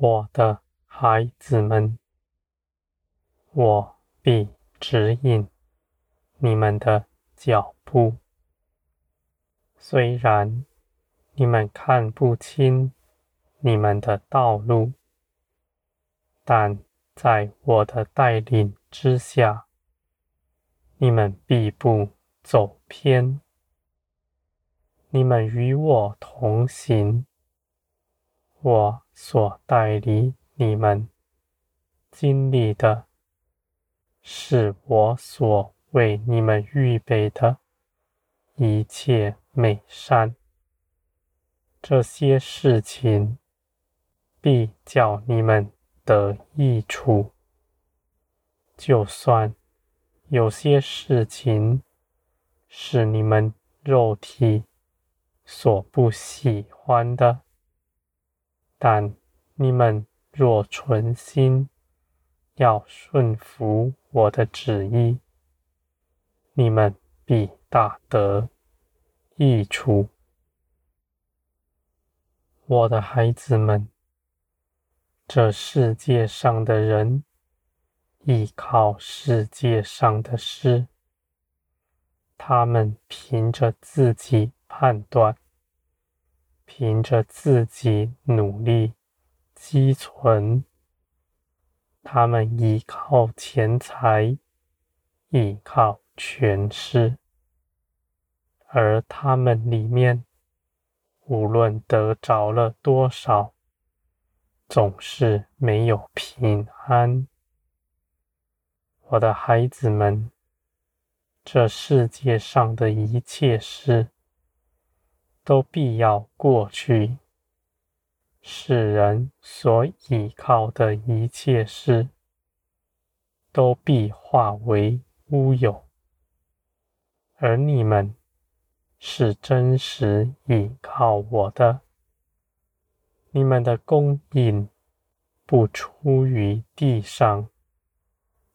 我的孩子们，我必指引你们的脚步。虽然你们看不清你们的道路，但在我的带领之下，你们必不走偏。你们与我同行，我所带领你们经历的，是我所为你们预备的一切美善。这些事情必叫你们得益处。就算有些事情是你们肉体所不喜欢的，但你们若存心要顺服我的旨意，你们必大得益处。我的孩子们，这世界上的人依靠世界上的事，他们凭着自己判断，凭着自己努力积存，他们依靠钱财，依靠权势，而他们里面无论得着了多少，总是没有平安。我的孩子们，这世界上的一切事，都必要过去，世人所依靠的一切事，都必化为乌有，而你们是真实依靠我的，你们的供应不出于地上，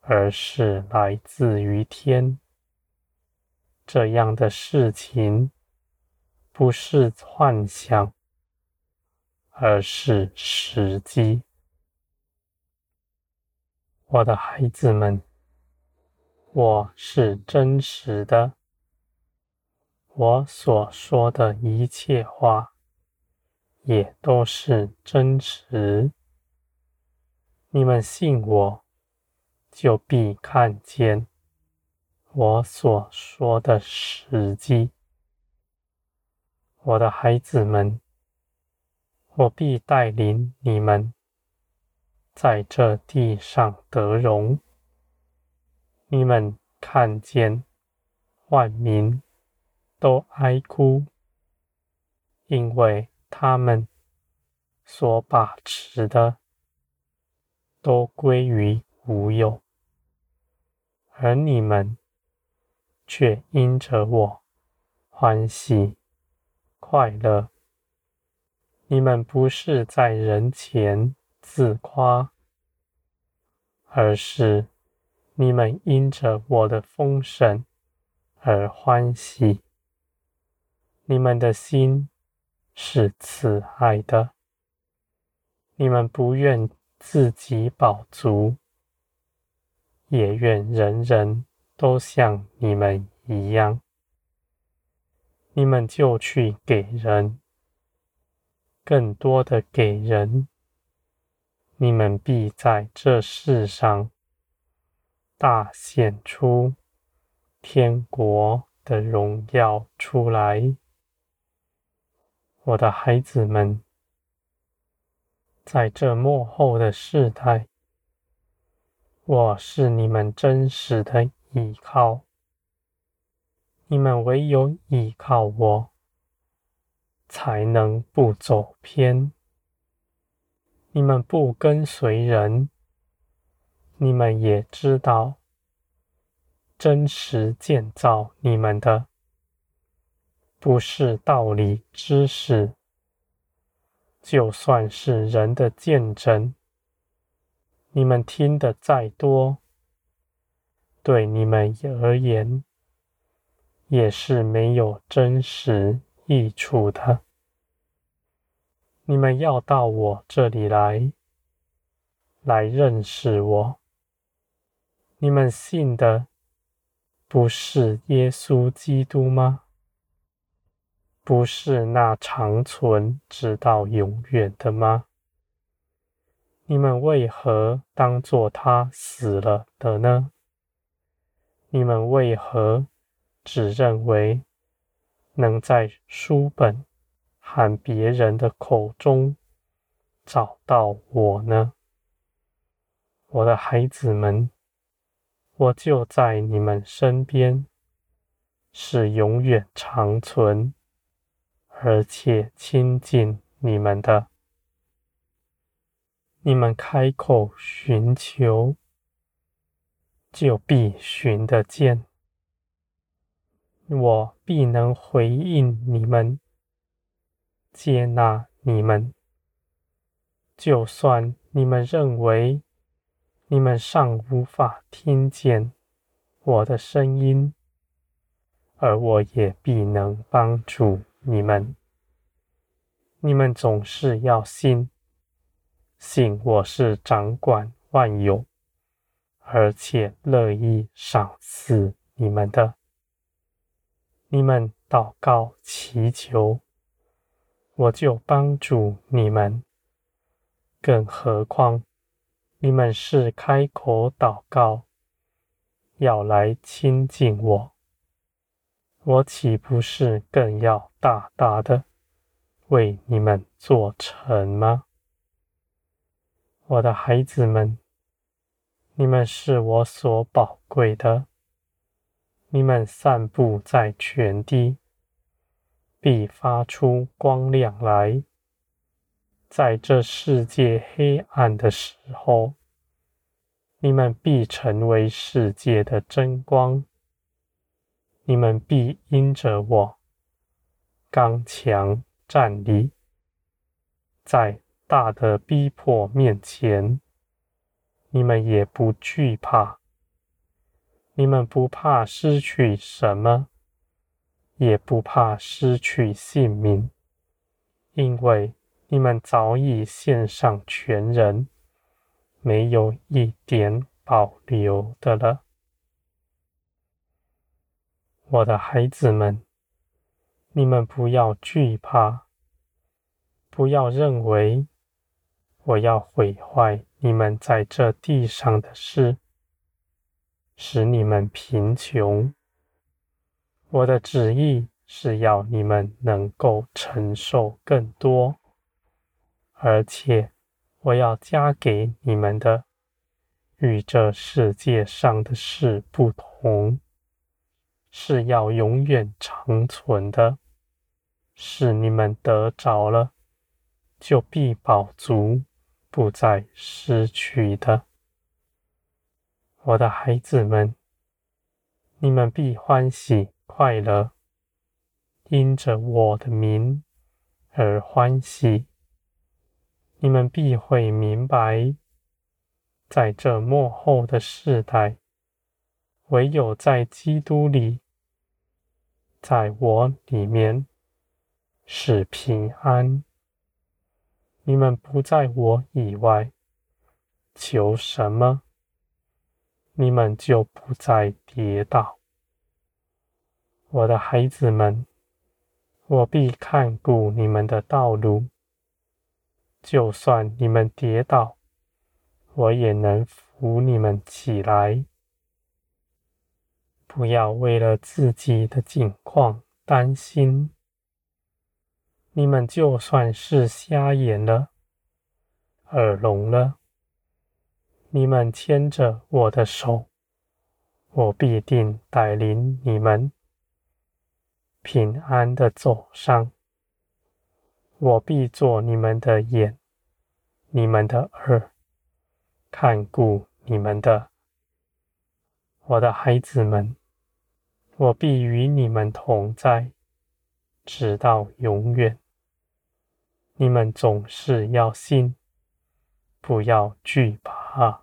而是来自于天。这样的事情。不是幻想，而是实际。我的孩子们，我是真实的，我所说的一切话也都是真实。你们信我，就必看见我所说的实际。我的孩子们，我必带领你们在这地上得荣。你们看见万民都哀哭，因为他们所把持的都归于无有，而你们却因着我欢喜。快乐！你们不是在人前自夸，而是你们因着我的丰盛而欢喜。你们的心是慈爱的，你们不愿自己饱足，也愿人人都像你们一样。你们就去给人，更多的给人，你们必在这世上大显出天国的荣耀出来。我的孩子们，在这末后的世代，我是你们真实的依靠。你们唯有依靠我，才能不走偏。你们不跟随人，你们也知道，真实建造你们的，不是道理知识，就算是人的见证，你们听得再多，对你们而言，也是没有真实益处的。你们要到我这里来，来认识我。你们信的不是耶稣基督吗？不是那长存直到永远的吗？你们为何当作他死了的呢？你们为何只认为能在书本和别人的口中找到我呢？我的孩子们，我就在你们身边，是永远长存。而且亲近你们的，你们开口寻求，就必寻得见；我必能回应你们，接纳你们。就算你们认为你们尚无法听见我的声音，而我也必能帮助。你们，你们总是要信，信我是掌管万有，而且乐意赏赐你们的。你们祷告祈求，我就帮助你们。更何况，你们是开口祷告，要来亲近我。我岂不是更要大大的为你们做成吗？我的孩子们，你们是我所宝贵的，你们散布在全地，必发出光亮来。在这世界黑暗的时候，你们必成为世界的真光。你们必因着我刚强站立，在大的逼迫面前，你们也不惧怕。你们不怕失去什么，也不怕失去性命，因为你们早已献上全人，没有一点保留的了。我的孩子们，你们不要惧怕，不要认为我要毁坏你们在这地上的事，使你们贫穷。我的旨意是要你们能够承受更多，而且我要加给你们的，与这世界上的事不同。是要永远长存的，是你们得着了，就必饱足，不再失去的。我的孩子们，你们必欢喜快乐，因着我的名而欢喜。你们必会明白，在这末后的世代，唯有在基督里。在我里面是平安。你们不在我以外求什么，你们就不再跌倒。我的孩子们，我必看顾你们的道路。就算你们跌倒，我也能扶你们起来。不要为了自己的境况担心。你们就算是瞎眼了、耳聋了，你们牵着我的手，我必定带领你们平安的走上。我必做你们的眼、你们的耳，看顾你们的，我的孩子们。我必与你们同在，直到永远。你们总是要信，不要惧怕。